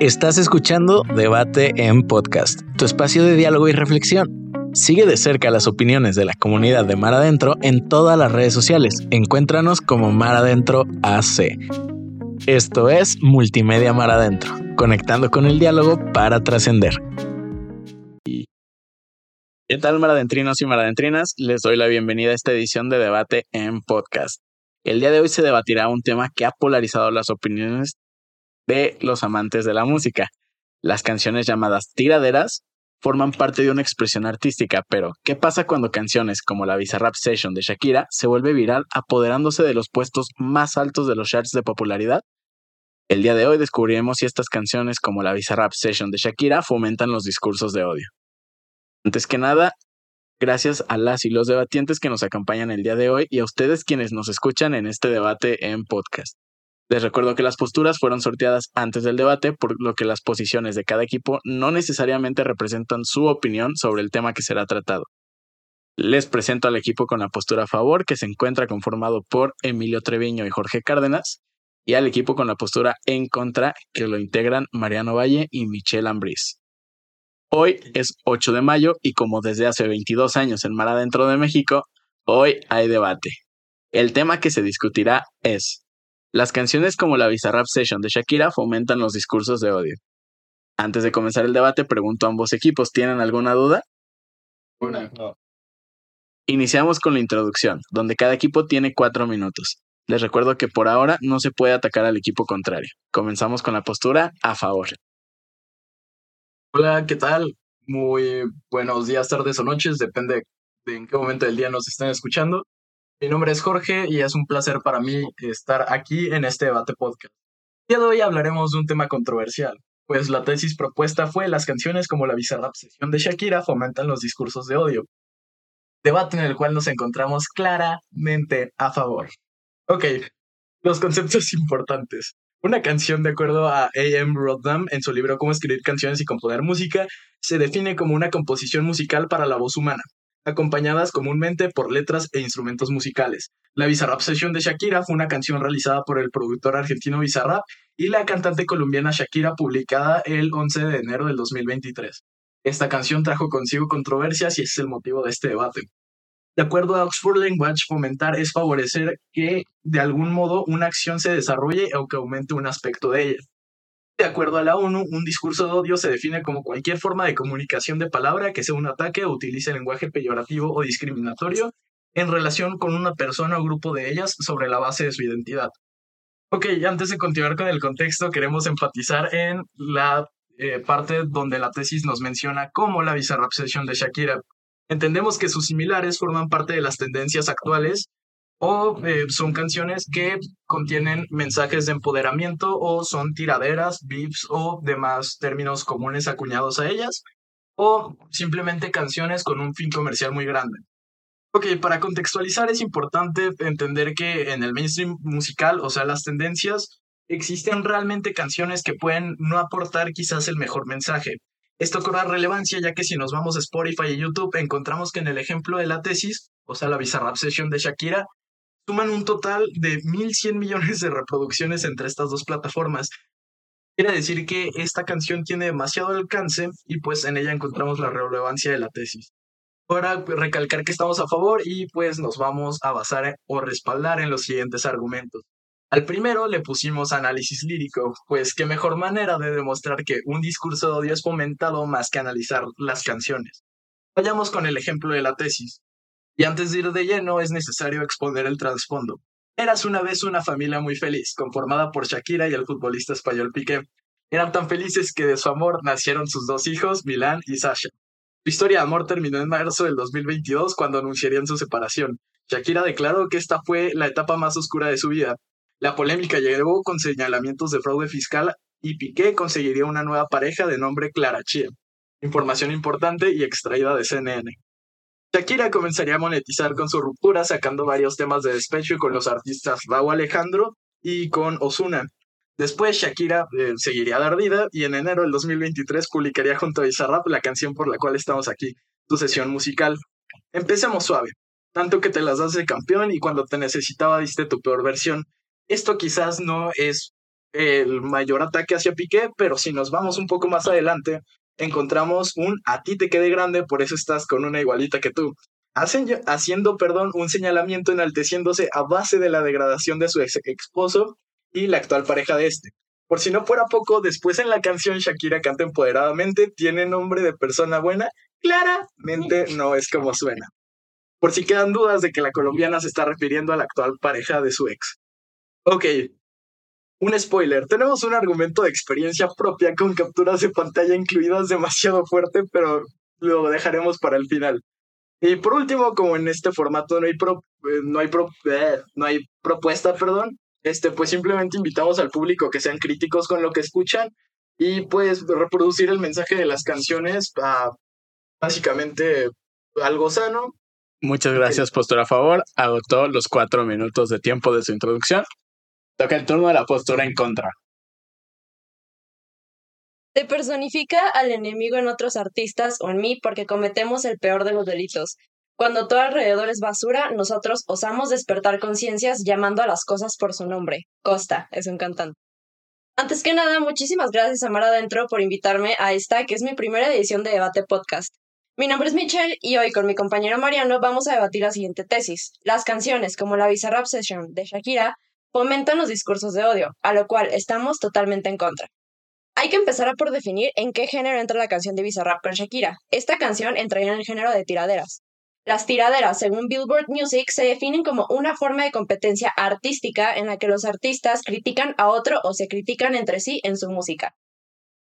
Estás escuchando Debate en Podcast, tu espacio de diálogo y reflexión. Sigue de cerca las opiniones de la comunidad de Mar Adentro en todas las redes sociales. Encuéntranos como Mar Adentro AC. Esto es Multimedia Mar Adentro, conectando con el diálogo para trascender. ¿Qué tal maradentrinos y maradentrinas? Les doy la bienvenida a esta edición de Debate en Podcast. El día de hoy se debatirá un tema que ha polarizado las opiniones de los amantes de la música. Las canciones llamadas tiraderas forman parte de una expresión artística, pero ¿qué pasa cuando canciones como la Bizarrap Session de Shakira se vuelve viral apoderándose de los puestos más altos de los charts de popularidad? El día de hoy descubriremos si estas canciones como la Bizarrap Session de Shakira fomentan los discursos de odio. Antes que nada, gracias a las y los debatientes que nos acompañan el día de hoy y a ustedes quienes nos escuchan en este debate en podcast. Les recuerdo que las posturas fueron sorteadas antes del debate, por lo que las posiciones de cada equipo no necesariamente representan su opinión sobre el tema que será tratado. Les presento al equipo con la postura a favor, que se encuentra conformado por Emilio Treviño y Jorge Cárdenas, y al equipo con la postura en contra, que lo integran Mariano Valle y Michelle Ambris. Hoy es 8 de mayo y como desde hace 22 años en Mar Adentro de México, hoy hay debate. El tema que se discutirá es, las canciones como la Bizarrap Session de Shakira fomentan los discursos de odio. Antes de comenzar el debate, pregunto a ambos equipos, ¿tienen alguna duda? Una. Iniciamos con la introducción, donde cada equipo tiene cuatro minutos. Les recuerdo que por ahora no se puede atacar al equipo contrario. Comenzamos con la postura a favor. Hola, ¿qué tal? Muy buenos días, tardes o noches, depende de en qué momento del día nos estén escuchando. Mi nombre es Jorge y es un placer para mí estar aquí en este debate podcast. El día de hoy hablaremos de un tema controversial, pues la tesis propuesta fue las canciones como la bizarra obsesión de Shakira fomentan los discursos de odio. Debate en el cual nos encontramos claramente a favor. Ok, los conceptos importantes. Una canción, de acuerdo a A.M. Rodham en su libro Cómo escribir canciones y componer música, se define como una composición musical para la voz humana, acompañadas comúnmente por letras e instrumentos musicales. La Bizarrap Session de Shakira fue una canción realizada por el productor argentino Bizarrap y la cantante colombiana Shakira publicada el 11 de enero del 2023. Esta canción trajo consigo controversias y es el motivo de este debate. De acuerdo a Oxford Language, fomentar es favorecer que de algún modo una acción se desarrolle o que aumente un aspecto de ella. De acuerdo a la ONU, un discurso de odio se define como cualquier forma de comunicación de palabra que sea un ataque o utilice lenguaje peyorativo o discriminatorio en relación con una persona o grupo de ellas sobre la base de su identidad. Ok, antes de continuar con el contexto, queremos enfatizar en la eh, parte donde la tesis nos menciona cómo la bizarra obsesión de Shakira Entendemos que sus similares forman parte de las tendencias actuales o eh, son canciones que contienen mensajes de empoderamiento o son tiraderas, beeps o demás términos comunes acuñados a ellas o simplemente canciones con un fin comercial muy grande. Ok, para contextualizar es importante entender que en el mainstream musical, o sea, las tendencias, existen realmente canciones que pueden no aportar quizás el mejor mensaje, esto cobra relevancia ya que si nos vamos a Spotify y YouTube encontramos que en el ejemplo de la tesis, o sea, la Bizarrap Session de Shakira, suman un total de 1.100 millones de reproducciones entre estas dos plataformas. Quiere decir que esta canción tiene demasiado alcance y pues en ella encontramos la relevancia de la tesis. Ahora recalcar que estamos a favor y pues nos vamos a basar o respaldar en los siguientes argumentos. Al primero le pusimos análisis lírico, pues qué mejor manera de demostrar que un discurso de odio es fomentado más que analizar las canciones. Vayamos con el ejemplo de la tesis. Y antes de ir de lleno es necesario exponer el trasfondo. Eras una vez una familia muy feliz, conformada por Shakira y el futbolista español Piqué. Eran tan felices que de su amor nacieron sus dos hijos, Milán y Sasha. Su historia de amor terminó en marzo del 2022 cuando anunciarían su separación. Shakira declaró que esta fue la etapa más oscura de su vida, la polémica llegó con señalamientos de fraude fiscal y Piqué conseguiría una nueva pareja de nombre Clara Chia. Información importante y extraída de CNN. Shakira comenzaría a monetizar con su ruptura sacando varios temas de despecho con los artistas Raúl Alejandro y con Osuna. Después Shakira eh, seguiría de ardida y en enero del 2023 publicaría junto a Bizarrap la canción por la cual estamos aquí, su sesión musical. Empecemos suave. Tanto que te las das de campeón y cuando te necesitaba diste tu peor versión. Esto quizás no es el mayor ataque hacia Piqué, pero si nos vamos un poco más adelante, encontramos un a ti te quede grande, por eso estás con una igualita que tú. Hacen, haciendo, perdón, un señalamiento enalteciéndose a base de la degradación de su ex esposo y la actual pareja de este. Por si no fuera poco, después en la canción Shakira canta empoderadamente, tiene nombre de persona buena, claramente no es como suena. Por si quedan dudas de que la colombiana se está refiriendo a la actual pareja de su ex. Ok, un spoiler, tenemos un argumento de experiencia propia con capturas de pantalla incluidas demasiado fuerte, pero lo dejaremos para el final. Y por último, como en este formato no hay, eh, no, hay eh, no hay propuesta, perdón, este, pues simplemente invitamos al público que sean críticos con lo que escuchan y pues reproducir el mensaje de las canciones a básicamente algo sano. Muchas gracias, postura a favor. Agotó los cuatro minutos de tiempo de su introducción. Toca el turno de la postura en contra. Se personifica al enemigo en otros artistas o en mí porque cometemos el peor de los delitos. Cuando todo alrededor es basura, nosotros osamos despertar conciencias llamando a las cosas por su nombre. Costa es un cantante. Antes que nada, muchísimas gracias a Mar Adentro por invitarme a esta, que es mi primera edición de Debate Podcast. Mi nombre es Michelle y hoy con mi compañero Mariano vamos a debatir la siguiente tesis. Las canciones como la Bizarrap Session de Shakira fomentan los discursos de odio, a lo cual estamos totalmente en contra. Hay que empezar a por definir en qué género entra la canción de Bizarrap con Shakira. Esta canción entraría en el género de tiraderas. Las tiraderas, según Billboard Music, se definen como una forma de competencia artística en la que los artistas critican a otro o se critican entre sí en su música.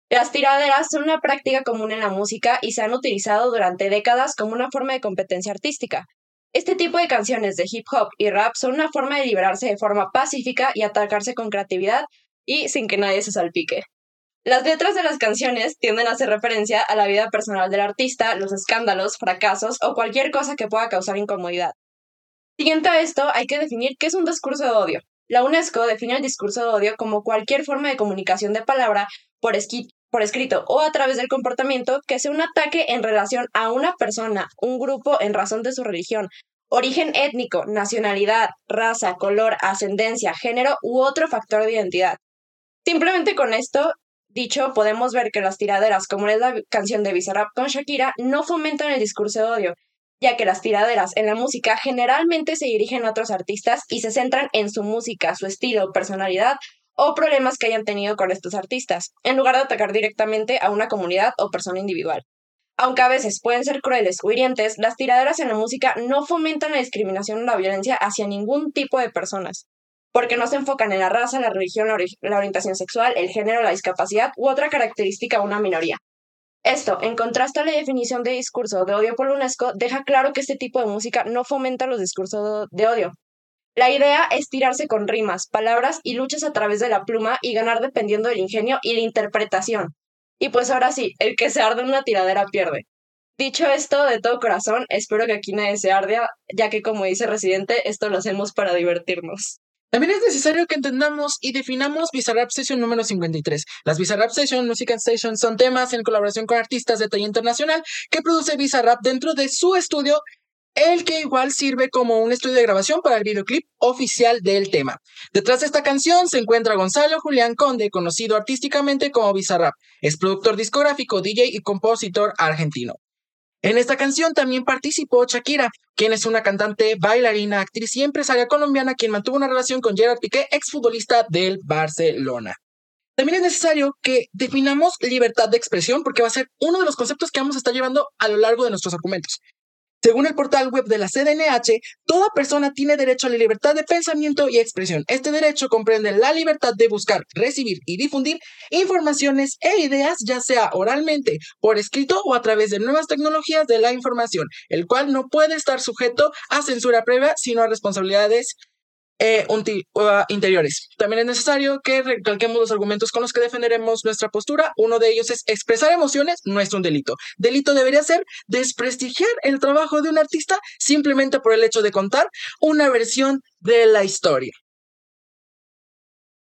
Las tiraderas son una práctica común en la música y se han utilizado durante décadas como una forma de competencia artística. Este tipo de canciones de hip hop y rap son una forma de liberarse de forma pacífica y atacarse con creatividad y sin que nadie se salpique. Las letras de las canciones tienden a hacer referencia a la vida personal del artista, los escándalos, fracasos o cualquier cosa que pueda causar incomodidad. Siguiente a esto, hay que definir qué es un discurso de odio. La UNESCO define el discurso de odio como cualquier forma de comunicación de palabra por, por escrito o a través del comportamiento que sea un ataque en relación a una persona, un grupo en razón de su religión, origen étnico, nacionalidad, raza, color, ascendencia, género u otro factor de identidad. Simplemente con esto dicho, podemos ver que las tiraderas, como es la canción de Bizarrap con Shakira, no fomentan el discurso de odio, ya que las tiraderas en la música generalmente se dirigen a otros artistas y se centran en su música, su estilo, personalidad o problemas que hayan tenido con estos artistas, en lugar de atacar directamente a una comunidad o persona individual. Aunque a veces pueden ser crueles o hirientes, las tiraderas en la música no fomentan la discriminación o la violencia hacia ningún tipo de personas, porque no se enfocan en la raza, la religión, la, orientación sexual, el género, la discapacidad u otra característica de una minoría. Esto, en contraste a la definición de discurso de odio por UNESCO, deja claro que este tipo de música no fomenta los discursos de odio, la idea es tirarse con rimas, palabras y luchas a través de la pluma y ganar dependiendo del ingenio y la interpretación. Y pues ahora sí, el que se arde una tiradera pierde. Dicho esto, de todo corazón, espero que aquí nadie se arde, ya que como dice Residente, esto lo hacemos para divertirnos. También es necesario que entendamos y definamos Bizarrap Session número 53. Las Bizarrap Session Music Station son temas en colaboración con artistas de talla internacional que produce Bizarrap dentro de su estudio el que igual sirve como un estudio de grabación para el videoclip oficial del tema. Detrás de esta canción se encuentra Gonzalo Julián Conde, conocido artísticamente como Bizarrap. Es productor discográfico, DJ y compositor argentino. En esta canción también participó Shakira, quien es una cantante, bailarina, actriz y empresaria colombiana quien mantuvo una relación con Gerard Piqué, exfutbolista del Barcelona. También es necesario que definamos libertad de expresión porque va a ser uno de los conceptos que vamos a estar llevando a lo largo de nuestros argumentos. Según el portal web de la CDNH, toda persona tiene derecho a la libertad de pensamiento y expresión. Este derecho comprende la libertad de buscar, recibir y difundir informaciones e ideas, ya sea oralmente, por escrito o a través de nuevas tecnologías de la información, el cual no puede estar sujeto a censura previa, sino a responsabilidades eh, uh, interiores. También es necesario que recalquemos los argumentos con los que defenderemos nuestra postura. Uno de ellos es expresar emociones no es un delito. Delito debería ser desprestigiar el trabajo de un artista simplemente por el hecho de contar una versión de la historia.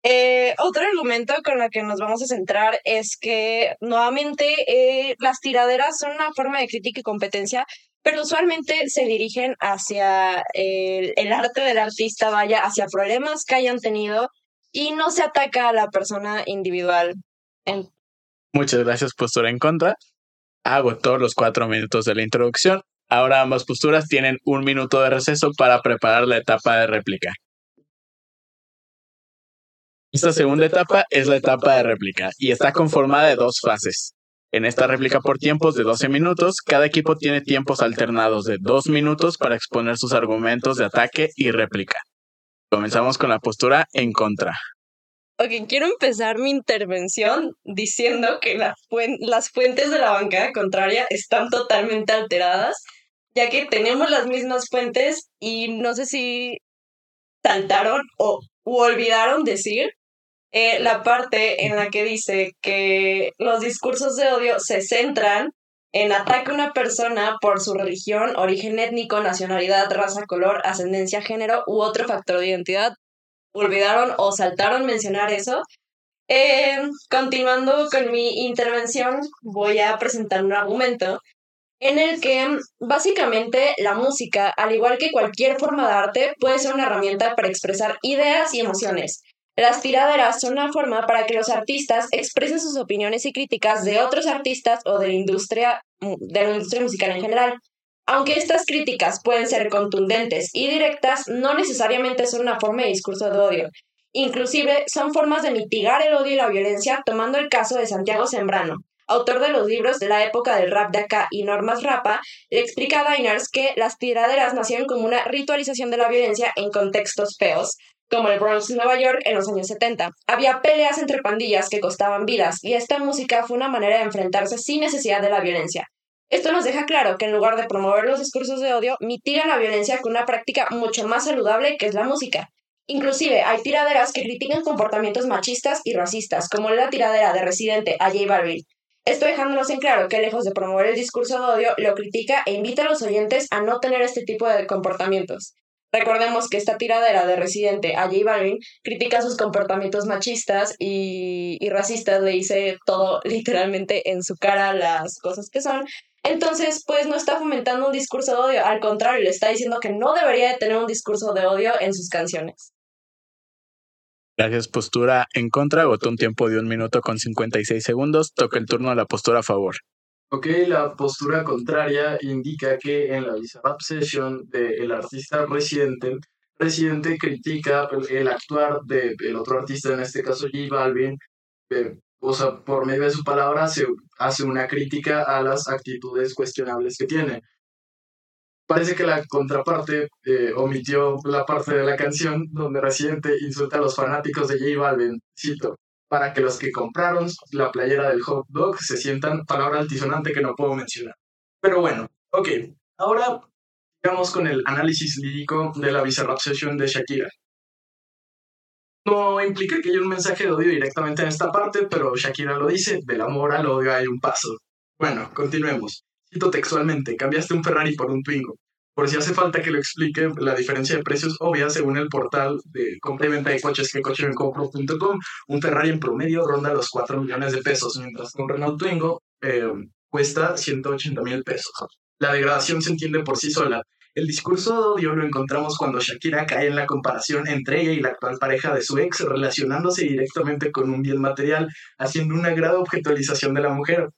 Eh, otro argumento con el que nos vamos a centrar es que nuevamente eh, las tiraderas son una forma de crítica y competencia pero usualmente se dirigen hacia el, arte del artista, vaya, hacia problemas que hayan tenido y no se ataca a la persona individual. Muchas gracias, postura en contra. Agotó los cuatro minutos de la introducción. Ahora ambas posturas tienen un minuto de receso para preparar la etapa de réplica. Esta segunda etapa es la etapa de réplica y está conformada de dos fases. En esta réplica por tiempos de 12 minutos, cada equipo tiene tiempos alternados de 2 minutos para exponer sus argumentos de ataque y réplica. Comenzamos con la postura en contra. Ok, quiero empezar mi intervención diciendo que las fuentes de la bancada contraria están totalmente alteradas, ya que tenemos las mismas fuentes y no sé si saltaron o olvidaron decir eh, la parte en la que dice que los discursos de odio se centran en ataque a una persona por su religión, origen étnico, nacionalidad, raza, color, ascendencia, género u otro factor de identidad. Olvidaron o saltaron mencionar eso. Eh, continuando con mi intervención, voy a presentar un argumento en el que básicamente la música, al igual que cualquier forma de arte, puede ser una herramienta para expresar ideas y emociones. Las tiraderas son una forma para que los artistas expresen sus opiniones y críticas de otros artistas o de la industria, de la industria musical en general. Aunque estas críticas pueden ser contundentes y directas, no necesariamente son una forma de discurso de odio. Inclusive son formas de mitigar el odio y la violencia, tomando el caso de Santiago Sembrano, autor de los libros de la época del rap de acá y Normas Rapa, le explica a Diners que las tiraderas nacieron como una ritualización de la violencia en contextos feos, como el Bronx, Nueva York, en los años 70. Había peleas entre pandillas que costaban vidas, y esta música fue una manera de enfrentarse sin necesidad de la violencia. Esto nos deja claro que en lugar de promover los discursos de odio, mitigan la violencia con una práctica mucho más saludable que es la música. Inclusive hay tiraderas que critican comportamientos machistas y racistas, como la tiradera de Residente a J. Esto dejándonos en claro que lejos de promover el discurso de odio, lo critica e invita a los oyentes a no tener este tipo de comportamientos. Recordemos que esta tiradera de Residente a J Balvin critica sus comportamientos machistas y, y racistas, le dice todo literalmente en su cara las cosas que son. Entonces, pues no está fomentando un discurso de odio, al contrario, le está diciendo que no debería de tener un discurso de odio en sus canciones. Gracias, postura en contra, agotó un tiempo de un minuto con 56 segundos, toca el turno a la postura a favor. Ok, la postura contraria indica que en la Bizarrap Session del artista residente, residente critica el actuar del otro artista, en este caso J Balvin, o sea, por medio de su palabra se hace una crítica a las actitudes cuestionables que tiene. Parece que la contraparte eh, omitió la parte de la canción donde Residente insulta a los fanáticos de J Balvin. Cito, para que los que compraron la playera del hot dog se sientan palabra altisonante que no puedo mencionar. Pero bueno, ok. Ahora vamos con el análisis lírico de la Bizarrap Session de Shakira. No implica que haya un mensaje de odio directamente en esta parte, pero Shakira lo dice, del amor al odio hay un paso. Bueno, continuemos. Cito textualmente, cambiaste un Ferrari por un Twingo. Por si hace falta que lo explique, la diferencia de precios obvia según el portal de compra y venta de coches que cochemecompro.com, un Ferrari en promedio ronda los 4 millones de pesos, mientras que un Renault Twingo eh, cuesta 180 mil pesos. La degradación se entiende por sí sola. El discurso de odio lo encontramos cuando Shakira cae en la comparación entre ella y la actual pareja de su ex, relacionándose directamente con un bien material, haciendo una gran objetualización de la mujer.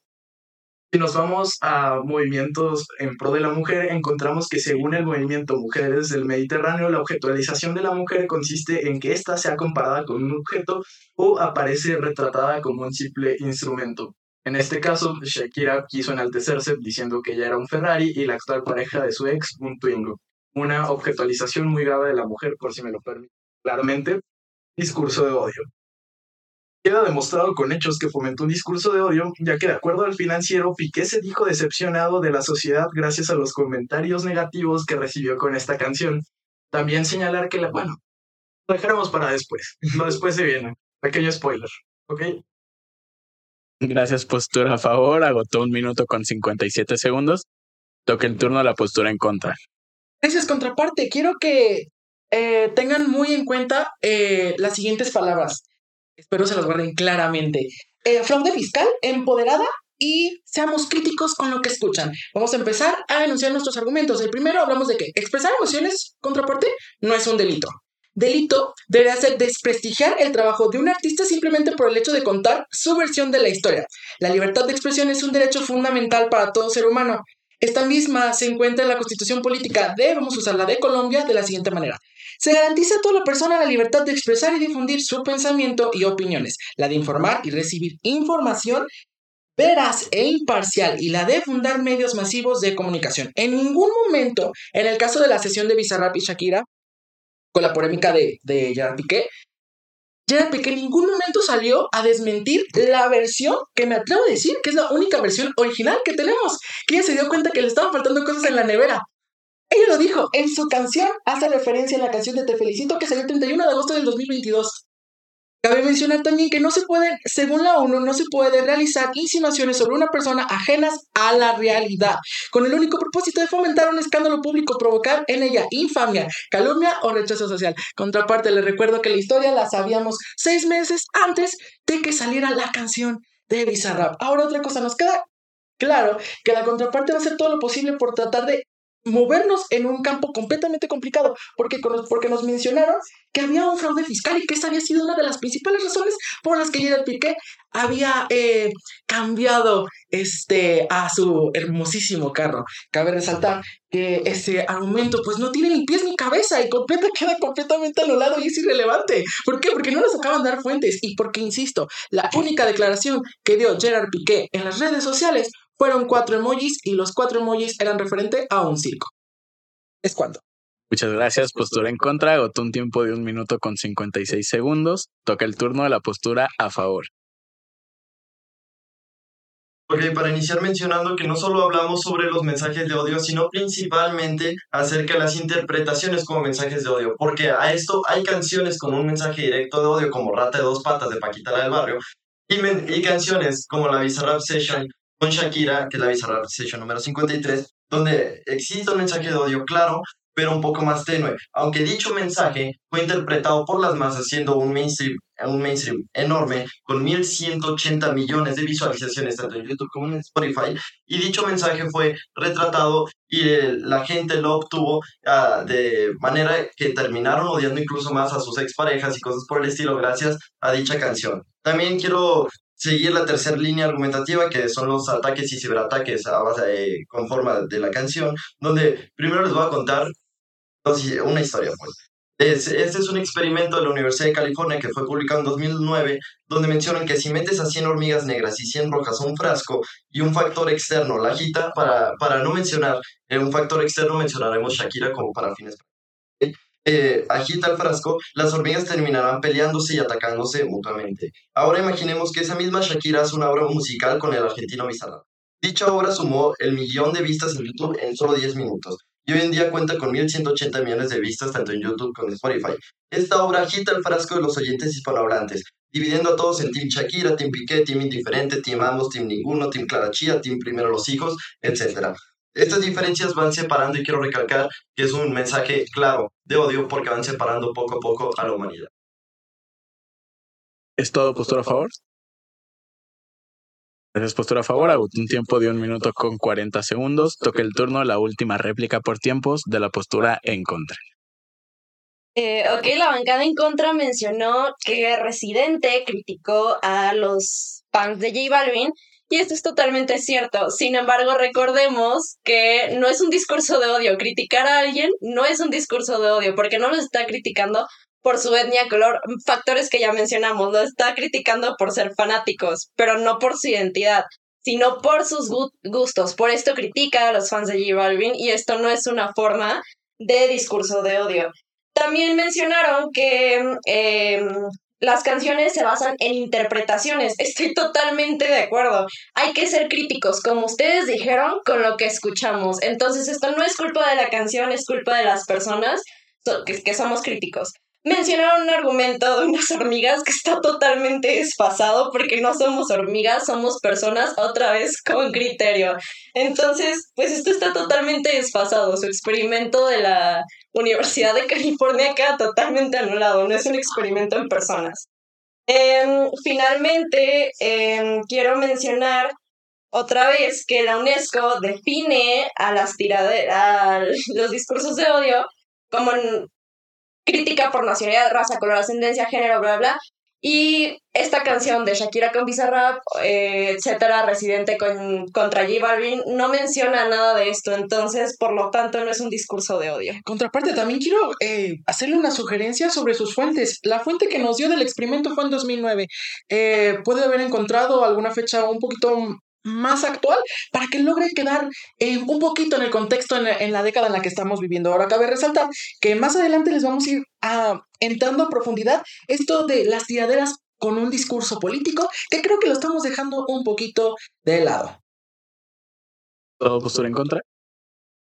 Si nos vamos a movimientos en pro de la mujer, encontramos que según el movimiento Mujeres del Mediterráneo, la objetualización de la mujer consiste en que ésta sea comparada con un objeto o aparece retratada como un simple instrumento. En este caso, Shakira quiso enaltecerse diciendo que ella era un Ferrari y la actual pareja de su ex un Twingo. Una objetualización muy grave de la mujer, por si me lo permite. Claramente, discurso de odio. Queda demostrado con hechos que fomentó un discurso de odio, ya que de acuerdo al financiero, Piqué se dijo decepcionado de la sociedad gracias a los comentarios negativos que recibió con esta canción. También señalar que la, bueno, lo dejaremos para después. No después se viene. Pequeño spoiler, ¿ok? Gracias, postura a favor. Agotó un minuto con 57 segundos. Toca el turno a la postura en contra. Gracias, contraparte. Quiero que eh, tengan muy en cuenta eh, las siguientes palabras. Espero se las guarden claramente. Eh, fraude fiscal, empoderada y seamos críticos con lo que escuchan. Vamos a empezar a enunciar nuestros argumentos. El primero hablamos de que expresar emociones, contraparte, no es un delito. delito debería ser desprestigiar el trabajo de un artista simplemente por el hecho de contar su versión de la historia. La libertad de expresión es un derecho fundamental para todo ser humano. Esta misma se encuentra en la Constitución Política de, vamos a usar la de Colombia, de la siguiente manera. Se garantiza a toda la persona la libertad de expresar y difundir su pensamiento y opiniones, la de informar y recibir información veraz e imparcial y la de fundar medios masivos de comunicación. En ningún momento, en el caso de la sesión de Bizarrap y Shakira, con la polémica de, de Gerard Piqué, Gerard Piqué en ningún momento salió a desmentir la versión que me atrevo a decir que es la única versión original que tenemos, que ella se dio cuenta que le estaban faltando cosas en la nevera. Ella lo dijo, en su canción hace referencia a la canción de Te Felicito que salió el 31 de agosto del 2022. Cabe mencionar también que no se puede, según la ONU, no se puede realizar insinuaciones sobre una persona ajenas a la realidad, con el único propósito de fomentar un escándalo público, provocar en ella infamia, calumnia o rechazo social. Contraparte, le recuerdo que la historia la sabíamos seis meses antes de que saliera la canción de Bizarrap. Ahora otra cosa, nos queda claro que la contraparte va a hacer todo lo posible por tratar de movernos en un campo completamente complicado, porque, porque nos mencionaron que había un fraude fiscal y que esa había sido una de las principales razones por las que Gerard Piqué había eh, cambiado este, a su hermosísimo carro. Cabe resaltar que ese argumento pues no tiene ni pies ni cabeza y completa, queda completamente anulado y es irrelevante. ¿Por qué? Porque no nos acaban de dar fuentes y porque, insisto, la única declaración que dio Gerard Piqué en las redes sociales fueron cuatro emojis y los cuatro emojis eran referente a un circo. Es cuando. Muchas gracias. Postura en contra. Agotó un tiempo de un minuto con 56 segundos. Toca el turno de la postura a favor. Ok, para iniciar mencionando que no solo hablamos sobre los mensajes de odio, sino principalmente acerca de las interpretaciones como mensajes de odio, porque a esto hay canciones con un mensaje directo de odio como Rata de dos patas de Paquita la del Barrio, y, y canciones como la Bizarrap Session con Shakira, que es la Bizarrap Session número 53, donde existe un mensaje de odio claro, pero un poco más tenue, aunque dicho mensaje fue interpretado por las masas siendo un mainstream, un mainstream enorme, con 1.180 millones de visualizaciones tanto en YouTube como en Spotify, y dicho mensaje fue retratado y la gente lo obtuvo uh, de manera que terminaron odiando incluso más a sus exparejas y cosas por el estilo gracias a dicha canción. También quiero seguir la tercera línea argumentativa, que son los ataques y ciberataques a base con forma de la canción, donde primero les voy a contar una historia. Pues. Este es un experimento de la Universidad de California que fue publicado en 2009, donde mencionan que si metes a 100 hormigas negras y 100 rojas a un frasco y un factor externo la agita, para, para no mencionar un factor externo, mencionaremos Shakira como para fines eh, agita el frasco, las hormigas terminarán peleándose y atacándose mutuamente. Ahora imaginemos que esa misma Shakira hace una obra musical con el argentino Bizarrap. Dicha obra sumó el millón de vistas en YouTube en solo 10 minutos y hoy en día cuenta con 1.180 millones de vistas tanto en YouTube como en Spotify. Esta obra agita el frasco de los oyentes hispanohablantes, dividiendo a todos en Team Shakira, Team Piqué, Team Indiferente, Team Ambos, Team Ninguno, Team Clara Chía, Team Primero los Hijos, etc. Estas diferencias van separando y quiero recalcar que es un mensaje claro de odio porque van separando poco a poco a la humanidad. ¿Es todo postura a favor? Gracias, postura a favor. Un tiempo de un minuto con 40 segundos. Toca el turno, la última réplica por tiempos de la postura en contra. Eh, ok, la bancada en contra mencionó que Residente criticó a los fans de J Balvin y esto es totalmente cierto. Sin embargo, recordemos que no es un discurso de odio. Criticar a alguien no es un discurso de odio, porque no lo está criticando por su etnia, color, factores que ya mencionamos. Lo está criticando por ser fanáticos, pero no por su identidad, sino por sus gustos. Por esto critica a los fans de J Balvin y esto no es una forma de discurso de odio. También mencionaron que eh, las canciones se basan en interpretaciones. Estoy totalmente de acuerdo. Hay que ser críticos, como ustedes dijeron, con lo que escuchamos. Entonces, esto no es culpa de la canción, es culpa de las personas que, somos críticos. Mencionaron un argumento de unas hormigas que está totalmente desfasado porque no somos hormigas, somos personas otra vez con criterio. Entonces, pues esto está totalmente desfasado. Su experimento de la Universidad de California queda totalmente anulado, no es un experimento en personas. Em, finalmente, em, quiero mencionar otra vez que la UNESCO define a las tiraderas, los discursos de odio como crítica por nacionalidad, raza, color, ascendencia, género, bla, bla. Y esta canción de Shakira con Bizarrap, eh, etcétera, Residente con, contra J Balvin, no menciona nada de esto, entonces, por lo tanto, no es un discurso de odio. Contraparte, también quiero eh, hacerle una sugerencia sobre sus fuentes. La fuente que nos dio del experimento fue en 2009. Eh, puede haber encontrado alguna fecha un poquito más actual para que logre quedar eh, un poquito en el contexto en la, década en la que estamos viviendo. Ahora cabe resaltar que más adelante les vamos a ir a, entrando a profundidad esto de las tiraderas con un discurso político que creo que lo estamos dejando un poquito de lado. ¿Todo postura en contra?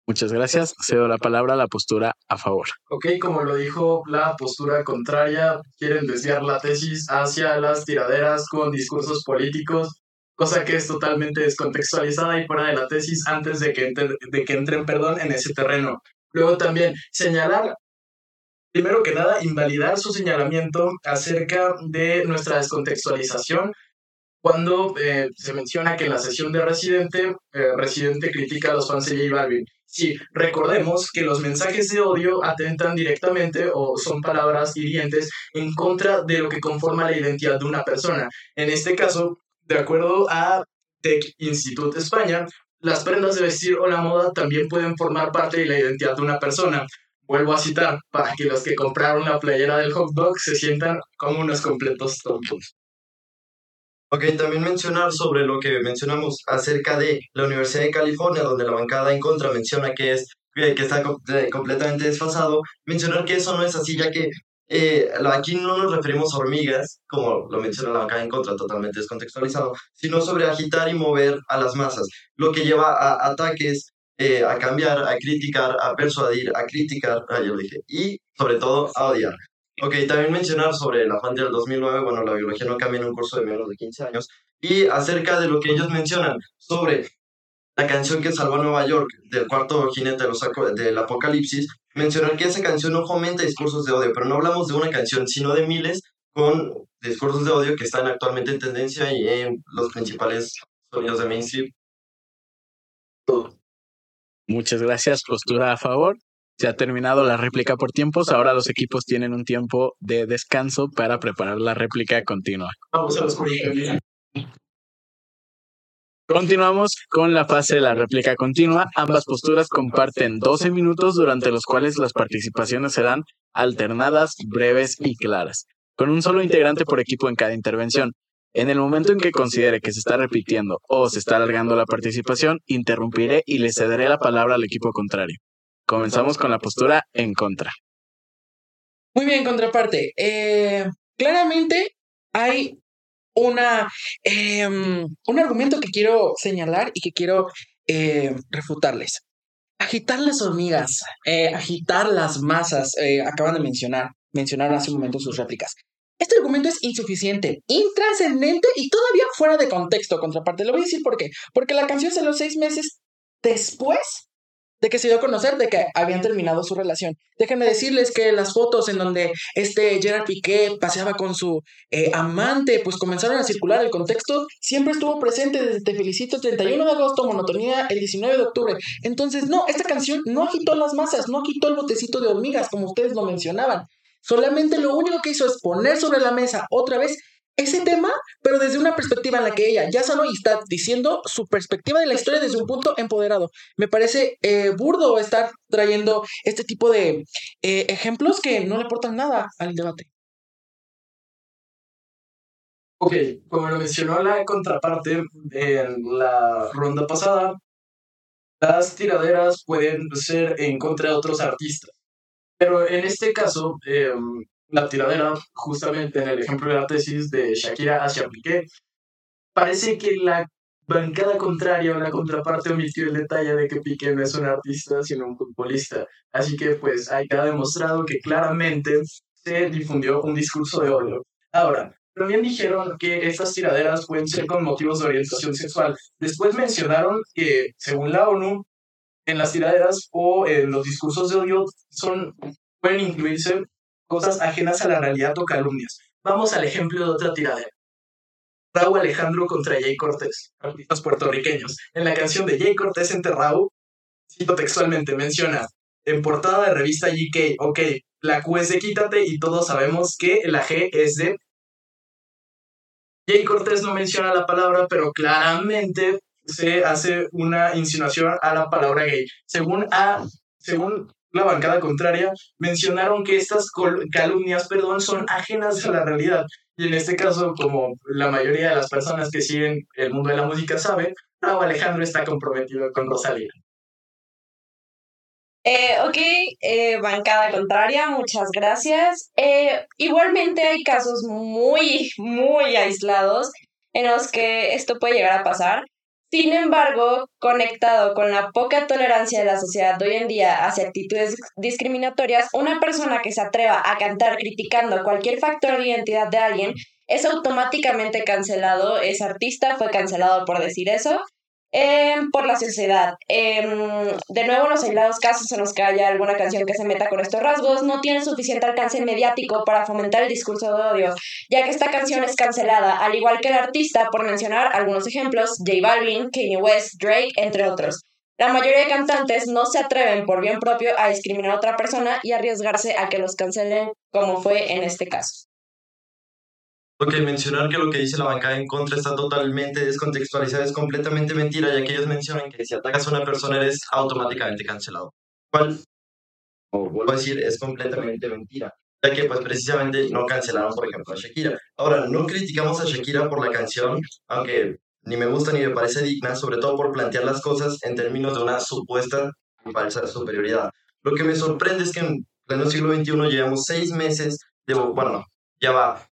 Muchas gracias. Cedo la palabra a la postura a favor. Ok, como lo dijo la postura contraria, quieren desviar la tesis hacia las tiraderas con discursos políticos cosa que es totalmente descontextualizada y fuera de la tesis antes de que, de que entren perdón, en ese terreno. Luego también señalar, primero que nada, invalidar su señalamiento acerca de nuestra descontextualización cuando eh, se menciona que en la sesión de Residente, eh, Residente critica a los fans de J Balvin. Sí, recordemos que los mensajes de odio atentan directamente o son palabras hirientes en contra de lo que conforma la identidad de una persona. En este caso, de acuerdo a Tech Institute España, las prendas de vestir o la moda también pueden formar parte de la identidad de una persona. Vuelvo a citar, para que los que compraron la playera del hot dog se sientan como unos completos tontos. Ok, también mencionar sobre lo que mencionamos acerca de la Universidad de California, donde la bancada en contra menciona que es que está completamente desfasado, mencionar que eso no es así, ya que eh, aquí no nos referimos a hormigas, como lo menciona la bancada en contra, totalmente descontextualizado, sino sobre agitar y mover a las masas, lo que lleva a ataques, eh, a cambiar, a criticar, a persuadir, a criticar, ah, lo dije, y sobre todo a odiar. Ok, también mencionar sobre la fuente del 2009, bueno, la biología no cambia en un curso de menos de 15 años, y acerca de lo que ellos mencionan sobre la canción que salvó a Nueva York del cuarto jinete de los, del apocalipsis, mencionar que esa canción no fomenta discursos de odio, pero no hablamos de una canción, sino de miles con discursos de odio que están actualmente en tendencia y en los principales sonidos de mainstream. Muchas gracias, postura a favor. Se ha terminado la réplica por tiempos. Ahora los equipos tienen un tiempo de descanso para preparar la réplica continua. Vamos a los Continuamos con la fase de la réplica continua. Ambas posturas comparten 12 minutos durante los cuales las participaciones serán alternadas, breves y claras, con un solo integrante por equipo en cada intervención. En el momento en que considere que se está repitiendo o se está alargando la participación, interrumpiré y le cederé la palabra al equipo contrario. Comenzamos con la postura en contra. Muy bien, contraparte. Eh, claramente hay una, em, un argumento que quiero señalar y que quiero eh, refutarles. Agitar las hormigas, eh, agitar las masas, eh, acaban de mencionar, mencionaron hace un momento sus réplicas. Este argumento es insuficiente, intrascendente y todavía fuera de contexto, contraparte. Lo voy a decir por qué. Porque la canción salió seis meses después de que se dio a conocer de que habían terminado su relación. Déjenme decirles que las fotos en donde este Gerard Piqué paseaba con su eh, amante, pues comenzaron a circular. El contexto siempre estuvo presente desde Te Felicito 31 de agosto, Monotonía el 19 de octubre. Entonces, no, esta canción no agitó las masas, no agitó el botecito de hormigas, como ustedes lo mencionaban. Solamente lo único que hizo es poner sobre la mesa otra vez ese tema, pero desde una perspectiva en la que ella ya y está diciendo su perspectiva de la historia desde un punto empoderado. Me parece eh, burdo estar trayendo este tipo de eh, ejemplos que no le aportan nada al debate. Ok, como lo mencionó la contraparte en la ronda pasada, las tiraderas pueden ser en contra de otros artistas. Pero en este caso, em, la tiradera, justamente en el ejemplo de la tesis de Shakira hacia Piqué, parece que la bancada contraria o la contraparte omitió el detalle de que Piqué no es un artista, sino un futbolista. Así que pues ahí queda demostrado que claramente se difundió un discurso de odio. Ahora, también dijeron que estas tiraderas pueden ser con motivos de orientación sexual. Después mencionaron que, según la ONU, en las tiraderas o en los discursos de odio son, pueden incluirse cosas ajenas a la realidad o calumnias. Vamos al ejemplo de otra tiradera. Raúl Alejandro contra Jay Cortés, artistas puertorriqueños. En la canción de Jay Cortés entre Raúl, cito textualmente, menciona, en portada de revista GK. Ok, la Q es de quítate y todos sabemos que la G es de... Jay Cortés no menciona la palabra, pero claramente se hace una insinuación a la palabra gay. Según, a, según la bancada contraria, mencionaron que estas calumnias perdón, son ajenas a la realidad. Y en este caso, como la mayoría de las personas que siguen el mundo de la música saben, Raúl Alejandro está comprometido con Rosalía. Eh, ok, eh, bancada contraria, muchas gracias. Eh, igualmente hay casos muy, muy aislados en los que esto puede llegar a pasar. Sin embargo, conectado con la poca tolerancia de la sociedad de hoy en día hacia actitudes discriminatorias, una persona que se atreva a cantar criticando cualquier factor de identidad de alguien es automáticamente cancelado, es artista, fue cancelado por decir eso, Em, por la sociedad. Em, de nuevo, los aislados casos en los que haya alguna canción que se meta con estos rasgos no tiene suficiente alcance mediático para fomentar el discurso de odio, ya que esta canción es cancelada, al igual que el artista, por mencionar algunos ejemplos, J Balvin, Kanye West, Drake, entre otros. La mayoría de cantantes no se atreven por bien propio a discriminar a otra persona y arriesgarse a que los cancelen, como fue en este caso. Ok, mencionar que lo que dice la bancada en contra está totalmente descontextualizado es completamente mentira, ya que ellos mencionan que si atacas a una persona eres automáticamente cancelado. ¿Cuál? O vuelvo a decir, es completamente mentira, ya que pues precisamente no cancelaron, por ejemplo, a Shakira. Ahora, no criticamos a Shakira por la canción, aunque ni me gusta ni me parece digna, sobre todo por plantear las cosas en términos de una supuesta falsa superioridad. Lo que me sorprende es que en pleno siglo XXI llevamos seis meses de, bueno, ya va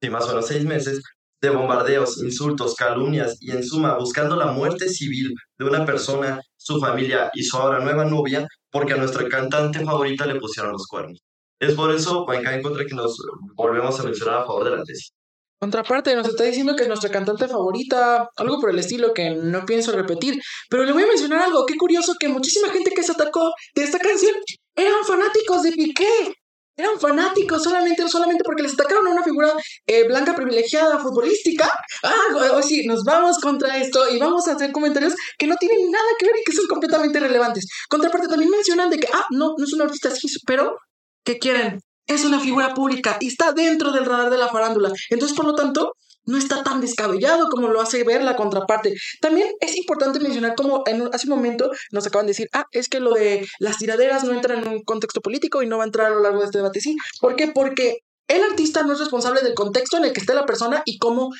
sí, más o menos seis meses, de bombardeos, insultos, calumnias y en suma buscando la muerte civil de una persona, su familia y su ahora nueva novia porque a nuestra cantante favorita le pusieron los cuernos. Es por eso, Juanca, en contra que nos volvemos a mencionar a favor de la tesis. Contraparte, nos está diciendo que es nuestra cantante favorita, algo por el estilo que no pienso repetir, pero le voy a mencionar algo, qué curioso que muchísima gente que se atacó de esta canción eran fanáticos de Piqué eran fanáticos solamente, solamente porque les atacaron a una figura eh, blanca privilegiada futbolística. Ah, o, sí, nos vamos contra esto y vamos a hacer comentarios que no tienen nada que ver y que son completamente irrelevantes. Contraparte, también mencionan de que, ah, no, no es un artista pero, ¿qué quieren? Es una figura pública y está dentro del radar de la farándula. Entonces, por lo tanto, no está tan descabellado como lo hace ver la contraparte. También es importante mencionar como en, hace un momento nos acaban de decir, ah, es que lo de las tiraderas no entra en un contexto político y no va a entrar a lo largo de este debate. Sí, ¿por qué? Porque el artista no es responsable del contexto en el que esté la persona y cómo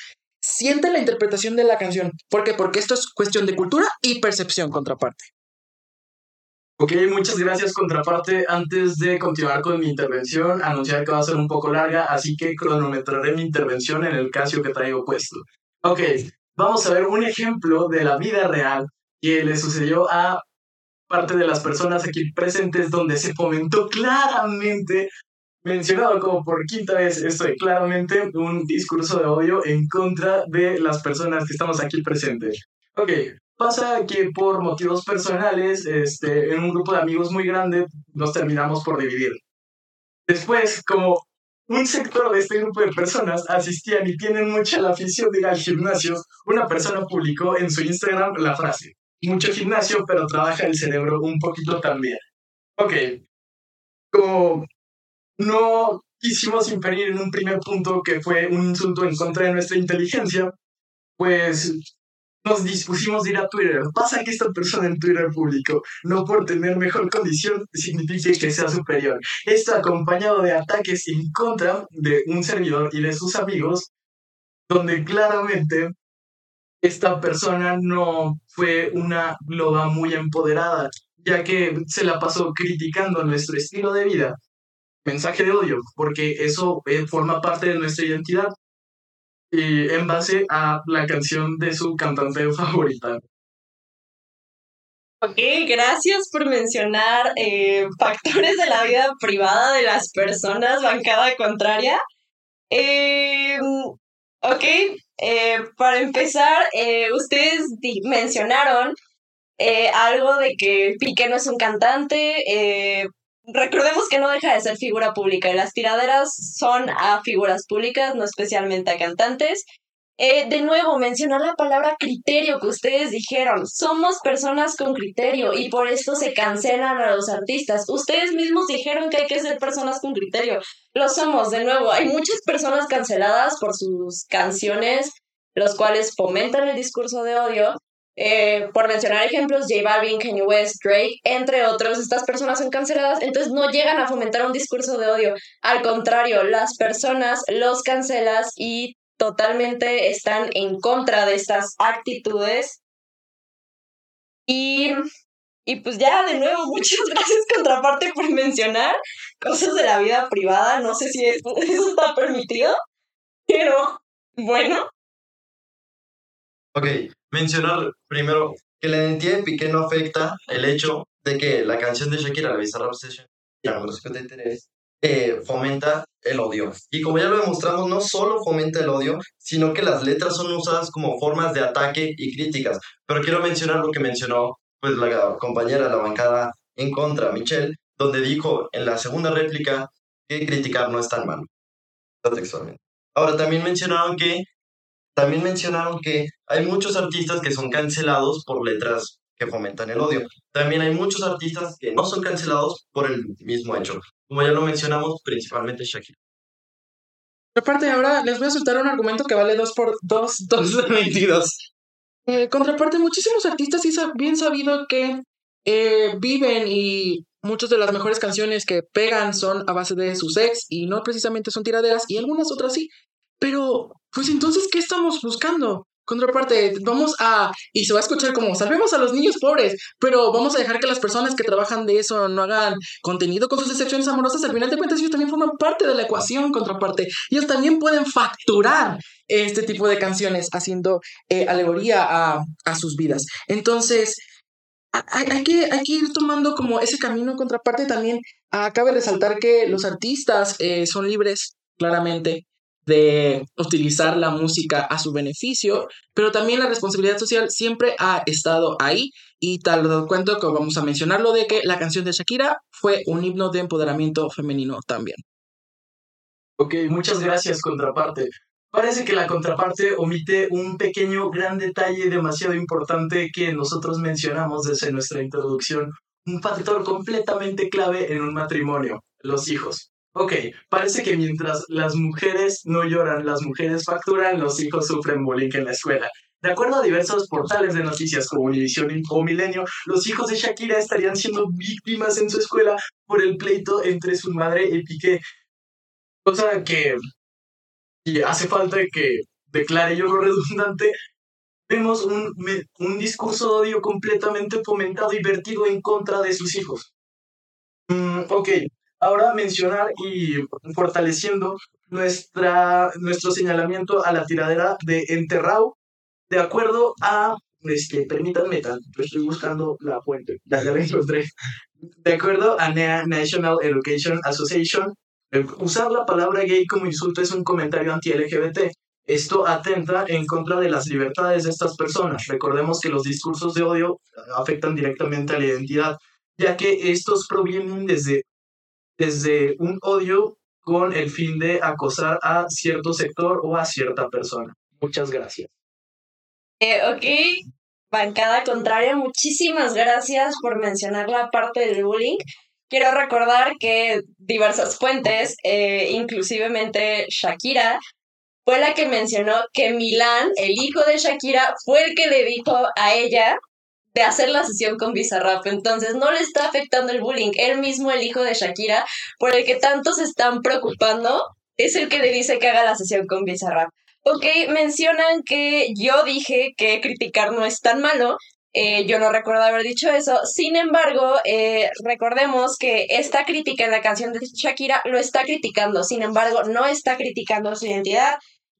siente la interpretación de la canción. ¿Por qué? Porque esto es cuestión de cultura y percepción contraparte. Ok, muchas gracias contraparte. Antes de continuar con mi intervención, anunciar que va a ser un poco larga, así que cronometraré mi intervención en el caso que traigo puesto. Ok, vamos a ver un ejemplo de la vida real que le sucedió a parte de las personas aquí presentes donde se fomentó claramente, mencionado como por quinta vez, estoy claramente un discurso de odio en contra de las personas que estamos aquí presentes. Ok, Pasa que por motivos personales, este, en un grupo de amigos muy grande, nos terminamos por dividir. Después, como un sector de este grupo de personas asistían y tienen mucha la afición de ir al gimnasio, una persona publicó en su Instagram la frase, mucho gimnasio, pero trabaja el cerebro un poquito también. Ok, como no quisimos inferir en un primer punto que fue un insulto en contra de nuestra inteligencia, pues nos dispusimos de ir a Twitter. Pasa que esta persona en Twitter publicó, no por tener mejor condición significa que sea superior. Esto acompañado de ataques en contra de un servidor y de sus amigos, donde claramente esta persona no fue una loba muy empoderada, ya que se la pasó criticando nuestro estilo de vida. Mensaje de odio, porque eso eh, forma parte de nuestra identidad y en base a la canción de su cantante favorita. Ok, gracias por mencionar eh, factores de la vida privada de las personas, bancada contraria. Eh, ok, eh, para empezar, ustedes mencionaron algo de que Piqué no es un cantante, recordemos que no deja de ser figura pública y las tiraderas son a figuras públicas, no especialmente a cantantes. Eh, de nuevo, mencionar la palabra criterio que ustedes dijeron. Somos personas con criterio y por esto se cancelan a los artistas. Ustedes mismos dijeron que hay que ser personas con criterio. Lo somos, de nuevo. Hay muchas personas canceladas por sus canciones, los cuales fomentan el discurso de odio. Eh, por mencionar ejemplos, J Balvin, Kanye West, Drake, entre otros, estas personas son canceladas, entonces no llegan a fomentar un discurso de odio. Al contrario, las personas los cancelas y totalmente están en contra de estas actitudes. Y, y pues ya de nuevo, muchas gracias contraparte por mencionar cosas de la vida privada. No sé si eso, está permitido, pero bueno. Ok, mencionar primero que la identidad de Piqué no afecta el hecho de que la canción de Shakira, la Bizarra Obsession, no eh, fomenta el odio. Y como ya lo demostramos, no solo fomenta el odio, sino que las letras son usadas como formas de ataque y críticas. Pero quiero mencionar lo que mencionó pues, la compañera de la bancada en contra, Michelle, donde dijo en la segunda réplica que criticar no es tan malo. Textualmente. Ahora, también mencionaron que también mencionaron que hay muchos artistas que son cancelados por letras que fomentan el odio. También hay muchos artistas que no son cancelados por el mismo hecho como ya lo mencionamos, principalmente Shakira. Aparte, ahora les voy a soltar un argumento que vale 2 por 2, 2 22. Eh, contraparte, muchísimos artistas sí bien sabido que eh, viven y muchas de las mejores canciones que pegan son a base de sus ex y no precisamente son tiraderas y algunas otras sí. Pero, pues entonces, ¿qué estamos buscando? Contraparte, vamos a, y se va a escuchar como, salvemos a los niños pobres, pero vamos a dejar que las personas que trabajan de eso no hagan contenido con sus decepciones amorosas, al final de cuentas ellos también forman parte de la ecuación, contraparte. Ellos también pueden facturar este tipo de canciones haciendo eh, alegoría a, a, sus vidas. Entonces, hay, que, hay que ir tomando como ese camino contraparte también. Acabe resaltar que los artistas eh, son libres, claramente, de utilizar la música a su beneficio, pero también la responsabilidad social siempre ha estado ahí y tal cuento que vamos a mencionarlo de que la canción de Shakira fue un himno de empoderamiento femenino también. Ok, muchas gracias, contraparte. Parece que la contraparte omite un pequeño gran detalle demasiado importante que nosotros mencionamos desde nuestra introducción, un factor completamente clave en un matrimonio, los hijos. Ok, parece que mientras las mujeres no lloran, las mujeres facturan, los hijos sufren bullying en la escuela. De acuerdo a diversos portales de noticias como Univision o Milenio, los hijos de Shakira estarían siendo víctimas en su escuela por el pleito entre su madre y Piqué. O sea que, y hace falta que declare yo lo redundante, vemos un, un discurso de odio completamente fomentado y vertido en contra de sus hijos. Mm, ok, Ahora mencionar y fortaleciendo nuestra, nuestro señalamiento a la tiradera de Enterrao, de acuerdo a, este, permítanme, estoy buscando la fuente, ya la encontré. De acuerdo a National Education Association, usar la palabra gay como insulto es un comentario anti-LGBT. Esto atenta en contra de las libertades de estas personas. Recordemos que los discursos de odio afectan directamente a la identidad, ya que estos provienen desde desde un odio con el fin de acosar a cierto sector o a cierta persona. Muchas gracias. Eh, ok, bancada contraria, muchísimas gracias por mencionar la parte del bullying. Quiero recordar que diversas fuentes, eh, inclusivemente Shakira, fue la que mencionó que Milán, el hijo de Shakira, fue el que le dijo a ella de hacer la sesión con Bizarrap. Entonces no le está afectando el bullying. Él mismo, el hijo de Shakira, por el que tantos se están preocupando, es el que le dice que haga la sesión con Bizarrap. Ok, mencionan que yo dije que criticar no es tan malo. Eh, yo no recuerdo haber dicho eso. Sin embargo, eh, recordemos que esta crítica en la canción de Shakira lo está criticando. Sin embargo, no está criticando su identidad.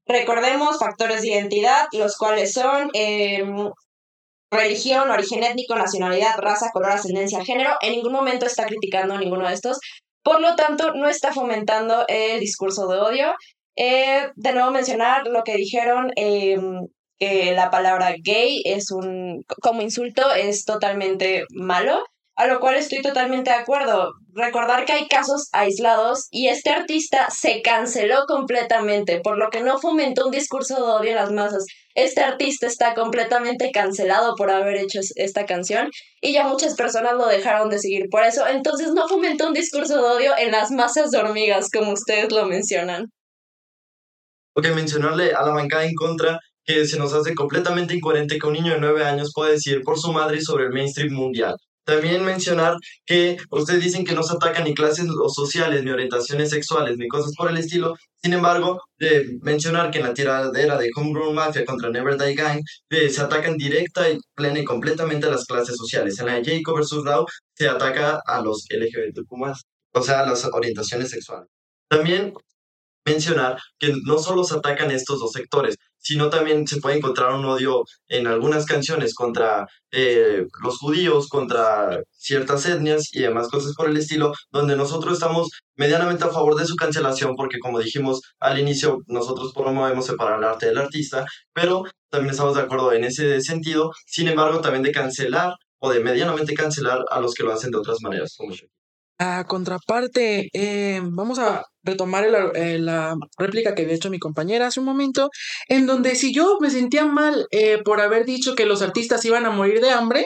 Recordemos factores de identidad, los cuales son em, religión, origen étnico, nacionalidad, raza, color, ascendencia, género, en ningún momento está criticando ninguno de estos. Por lo tanto, no está fomentando el discurso de odio. Eh, de nuevo mencionar lo que dijeron, em, que la palabra gay es un, como insulto, es totalmente malo. A lo cual estoy totalmente de acuerdo. Recordar que hay casos aislados y este artista se canceló completamente, por lo que no fomentó un discurso de odio en las masas. Este artista está completamente cancelado por haber hecho esta canción y ya muchas personas lo dejaron de seguir por eso. Entonces no fomentó un discurso de odio en las masas de hormigas, como ustedes lo mencionan. Ok, mencionarle a la bancada en contra que se nos hace completamente incoherente que un niño de nueve años pueda decir por su madre sobre el mainstream mundial. También mencionar que ustedes dicen que no se atacan ni clases sociales, ni orientaciones sexuales, ni cosas por el estilo. Sin embargo, mencionar que en la tiradera de Homegrown Mafia contra Never Die Gang se atacan directa y plena y completamente a las clases sociales. En la de Jacob vs. Dow se ataca a los LGBTQ+, o sea, a las orientaciones sexuales. También mencionar que no solo se atacan estos dos sectores, sino también se puede encontrar un odio en algunas canciones contra eh, los judíos, contra ciertas etnias y demás cosas por el estilo, donde nosotros estamos medianamente a favor de su cancelación, porque como dijimos al inicio, nosotros promovemos separar el arte del artista, pero también estamos de acuerdo en ese sentido, sin embargo, también de cancelar o de medianamente cancelar a los que lo hacen de otras maneras, como a contraparte, eh, vamos a retomar eh, la réplica que había hecho mi compañera hace un momento, en donde si yo me sentía mal eh, por haber dicho que los artistas iban a morir de hambre,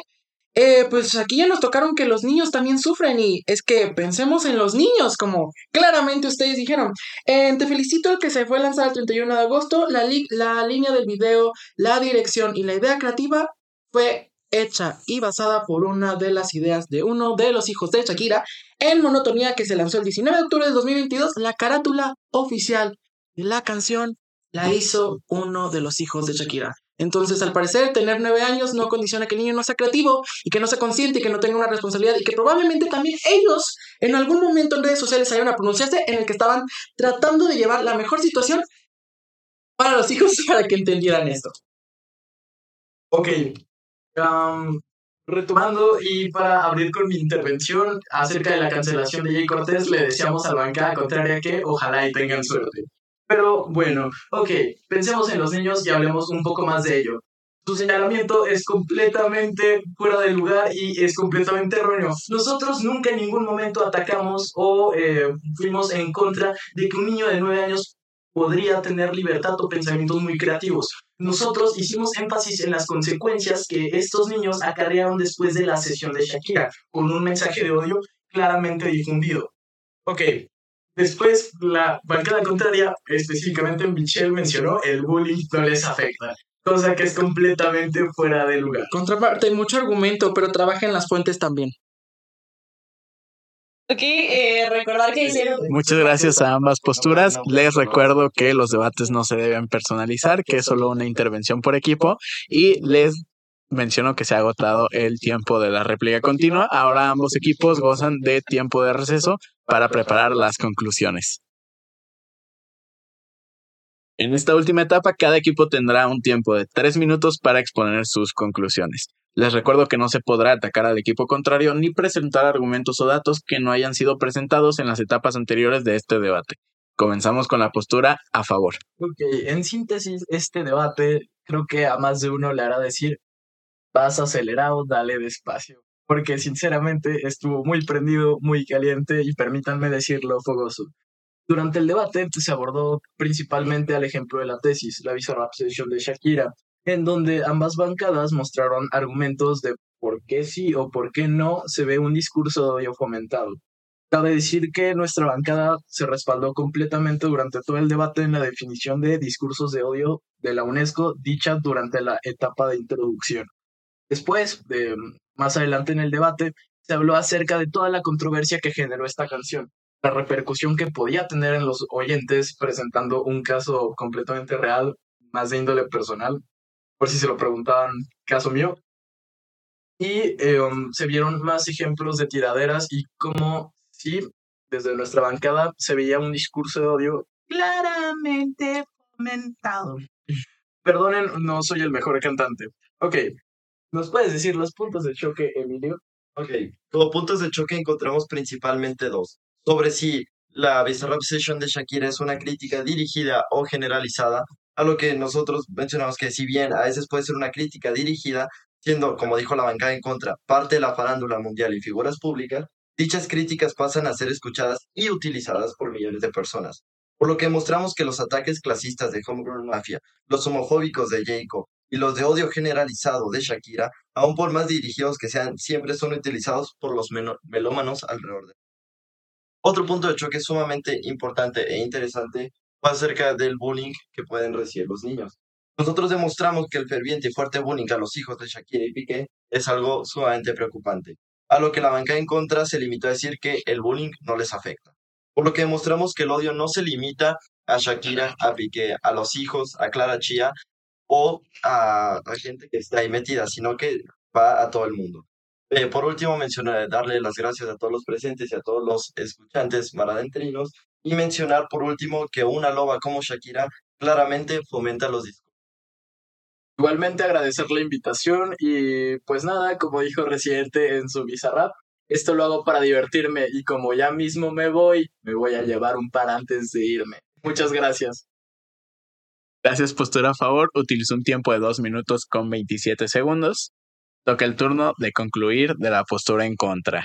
pues aquí ya nos tocaron que los niños también sufren y es que pensemos en los niños, como claramente ustedes dijeron. te felicito que se fue a lanzar el 31 de agosto, la, la línea del video, la dirección y la idea creativa fue hecha y basada por una de las ideas de uno de los hijos de Shakira, en Monotonía, que se lanzó el 19 de octubre de 2022. La carátula oficial de la canción la hizo uno de los hijos de Shakira. Entonces, al parecer, tener nueve años no condiciona que el niño no sea creativo y que no sea consciente y que no tenga una responsabilidad y que probablemente también ellos en algún momento en redes sociales hayan a pronunciarse en el que estaban tratando de llevar la mejor situación para los hijos para que entendieran esto. Ok, retomando y para abrir con mi intervención acerca de la cancelación de Jay Cortés, le deseamos a la bancada contraria que ojalá y tengan suerte. Pero bueno, ok, pensemos en los niños y hablemos un poco más de ello. Su señalamiento es completamente fuera de lugar y es completamente erróneo. Nosotros nunca en ningún momento atacamos o eh, fuimos en contra de que un niño de 9 años podría tener libertad o pensamientos muy creativos. Nosotros hicimos énfasis en las consecuencias que estos niños acarrearon después de la sesión de Shakira, con un mensaje de odio claramente difundido. Ok, después la bancada contraria, específicamente Michelle mencionó, el bullying no les afecta. Cosa que es completamente fuera de lugar. Contraparte, mucho argumento, pero trabaja en las fuentes también. Eh, recordar que hicieron. Muchas gracias a ambas posturas. Les recuerdo que los debates no se deben personalizar, que es solo una intervención por equipo. Y les menciono que se ha agotado el tiempo de la réplica continua. Ahora ambos equipos gozan de tiempo de receso para preparar las conclusiones. En esta última etapa, cada equipo tendrá un tiempo de tres minutos para exponer sus conclusiones. Les recuerdo que no se podrá atacar al equipo contrario ni presentar argumentos o datos que no hayan sido presentados en las etapas anteriores de este debate. Comenzamos con la postura a favor. Ok, en síntesis, este debate creo que a más de uno le hará decir, vas acelerado, dale despacio. Porque sinceramente estuvo muy prendido, muy caliente y permítanme decirlo, fogoso. Durante el debate se abordó principalmente al ejemplo de la tesis, la bizarra obsesión de Shakira, en donde ambas bancadas mostraron argumentos de por qué sí o por qué no se ve un discurso de odio fomentado. Cabe decir que nuestra bancada se respaldó completamente durante todo el debate en la definición de discursos de odio de la UNESCO dicha durante la etapa de introducción. Después, de, más adelante en el debate, se habló acerca de toda la controversia que generó esta canción, la repercusión que podía tener en los oyentes presentando un caso completamente real, más de índole personal, por si se lo preguntaban, caso mío. Y em, se vieron más ejemplos de tiraderas y como si desde nuestra bancada se veía un discurso de odio claramente fomentado. Perdonen, no soy el mejor cantante. Ok, ¿nos puedes decir los puntos de choque, Emilio? Ok, como puntos de choque encontramos principalmente dos. Sobre si la Bizarrap Session de Shakira es una crítica dirigida o generalizada a lo que nosotros mencionamos que si bien a veces puede ser una crítica dirigida, siendo, como dijo la bancada en contra, parte de la farándula mundial y figuras públicas, dichas críticas pasan a ser escuchadas y utilizadas por millones de personas. Por lo que demostramos que los ataques clasistas de Homegrown Mafia, los homofóbicos de Jacob y los de odio generalizado de Shakira, aun por más dirigidos que sean, siempre son utilizados por los melómanos alrededor de otro punto de choque sumamente importante e interesante fue acerca del bullying que pueden recibir los niños. Nosotros demostramos que el ferviente y fuerte bullying a los hijos de Shakira y Piqué es algo sumamente preocupante, a lo que la banca en contra se limitó a decir que el bullying no les afecta. Por lo que demostramos que el odio no se limita a Shakira, a Piqué, a los hijos, a Clara Chía o a, a gente que está ahí metida, sino que va a todo el mundo. Eh, por último, mencionar, darle las gracias a todos los presentes y a todos los escuchantes maradentrinos y mencionar por último que una loba como Shakira claramente fomenta los discos. Igualmente agradecer la invitación y pues nada, como dijo Residente en su Bizarrap, esto lo hago para divertirme y como ya mismo me voy, me voy a llevar un par antes de irme. Muchas gracias. Gracias, postura a favor. Utilizo un tiempo de 2 minutos con 27 segundos. Toca el turno de concluir de la postura en contra.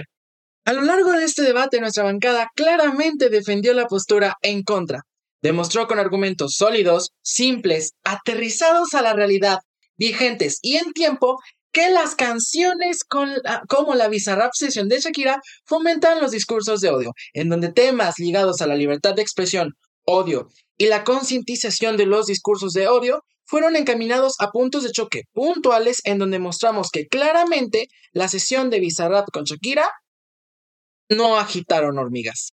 A lo largo de este debate, nuestra bancada claramente defendió la postura en contra. Demostró con argumentos sólidos, simples, aterrizados a la realidad, vigentes y en tiempo que las canciones como la Bizarrap Session de Shakira fomentan los discursos de odio, en donde temas ligados a la libertad de expresión, odio y la concientización de los discursos de odio fueron encaminados a puntos de choque puntuales en donde mostramos que claramente la sesión de Bizarrap con Shakira no agitaron hormigas.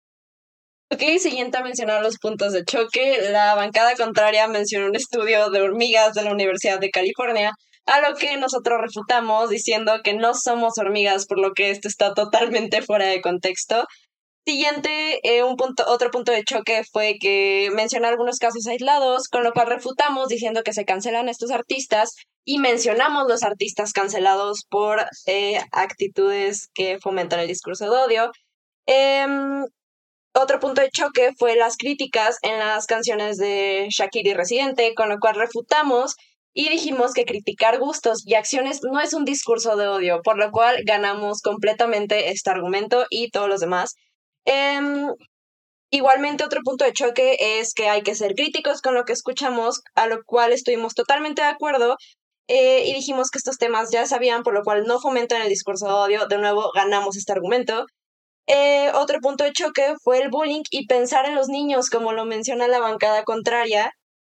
Ok, siguiente a mencionar los puntos de choque, la bancada contraria mencionó un estudio de hormigas de la Universidad de California, a lo que nosotros refutamos diciendo que no somos hormigas, por lo que esto está totalmente fuera de contexto. Siguiente, eh, un punto, otro punto de choque fue que menciona algunos casos aislados, con lo cual refutamos diciendo que se cancelan estos artistas y mencionamos los artistas cancelados por eh, actitudes que fomentan el discurso de odio. Em, otro punto de choque fue las críticas en las canciones de Shakira y Residente, con lo cual refutamos y dijimos que criticar gustos y acciones no es un discurso de odio, por lo cual ganamos completamente este argumento y todos los demás. Em, igualmente, otro punto de choque es que hay que ser críticos con lo que escuchamos, a lo cual estuvimos totalmente de acuerdo. Eh, y dijimos que estos temas ya sabían, por lo cual no fomentan el discurso de odio. De nuevo, ganamos este argumento. Eh, otro punto de choque fue el bullying y pensar en los niños, como lo menciona la bancada contraria,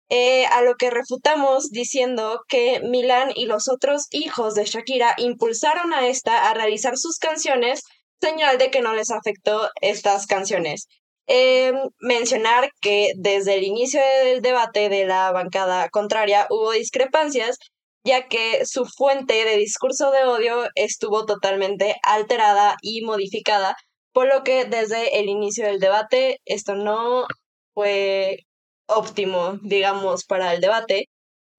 eh, a lo que refutamos diciendo que Milán y los otros hijos de Shakira impulsaron a esta a realizar sus canciones señal de que no les afectó estas canciones. Eh, mencionar que desde el inicio del debate de la bancada contraria hubo discrepancias, ya que su fuente de discurso de odio estuvo totalmente alterada y modificada, por lo que desde el inicio del debate esto no fue óptimo, digamos, para el debate.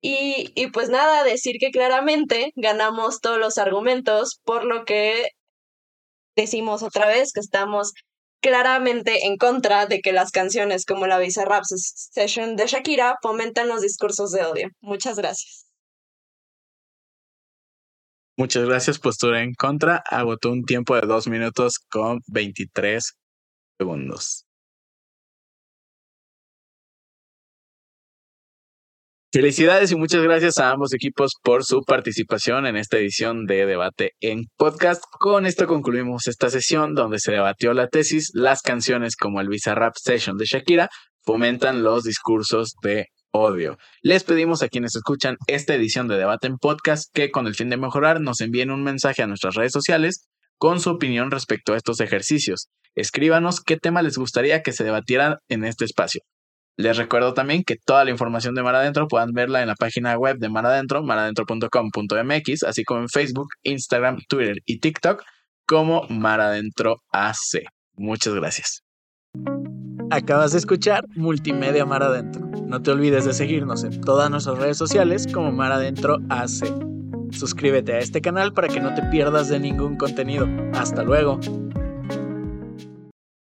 Y, y pues nada, decir que claramente ganamos todos los argumentos, por lo que decimos otra vez que estamos claramente en contra de que las canciones como la Bizarrap Session de Shakira fomentan los discursos de odio. Muchas gracias. Muchas gracias, postura en contra. Agotó un tiempo de dos minutos con 23 segundos. Felicidades y muchas gracias a ambos equipos por su participación en esta edición de Debate en Podcast. Con esto concluimos esta sesión donde se debatió la tesis Las canciones como el Bizarrap Session de Shakira fomentan los discursos de odio. Les pedimos a quienes escuchan esta edición de Debate en Podcast que con el fin de mejorar nos envíen un mensaje a nuestras redes sociales con su opinión respecto a estos ejercicios. Escríbanos qué tema les gustaría que se debatiera en este espacio. Les recuerdo también que toda la información de Mar Adentro puedan verla en la página web de Mar Adentro, maradentro.com.mx, así como en Facebook, Instagram, Twitter y TikTok como Mar Adentro AC. Muchas gracias. Acabas de escuchar Multimedia Mar Adentro. No te olvides de seguirnos en todas nuestras redes sociales como Mar Adentro AC. Suscríbete a este canal para que no te pierdas de ningún contenido. Hasta luego.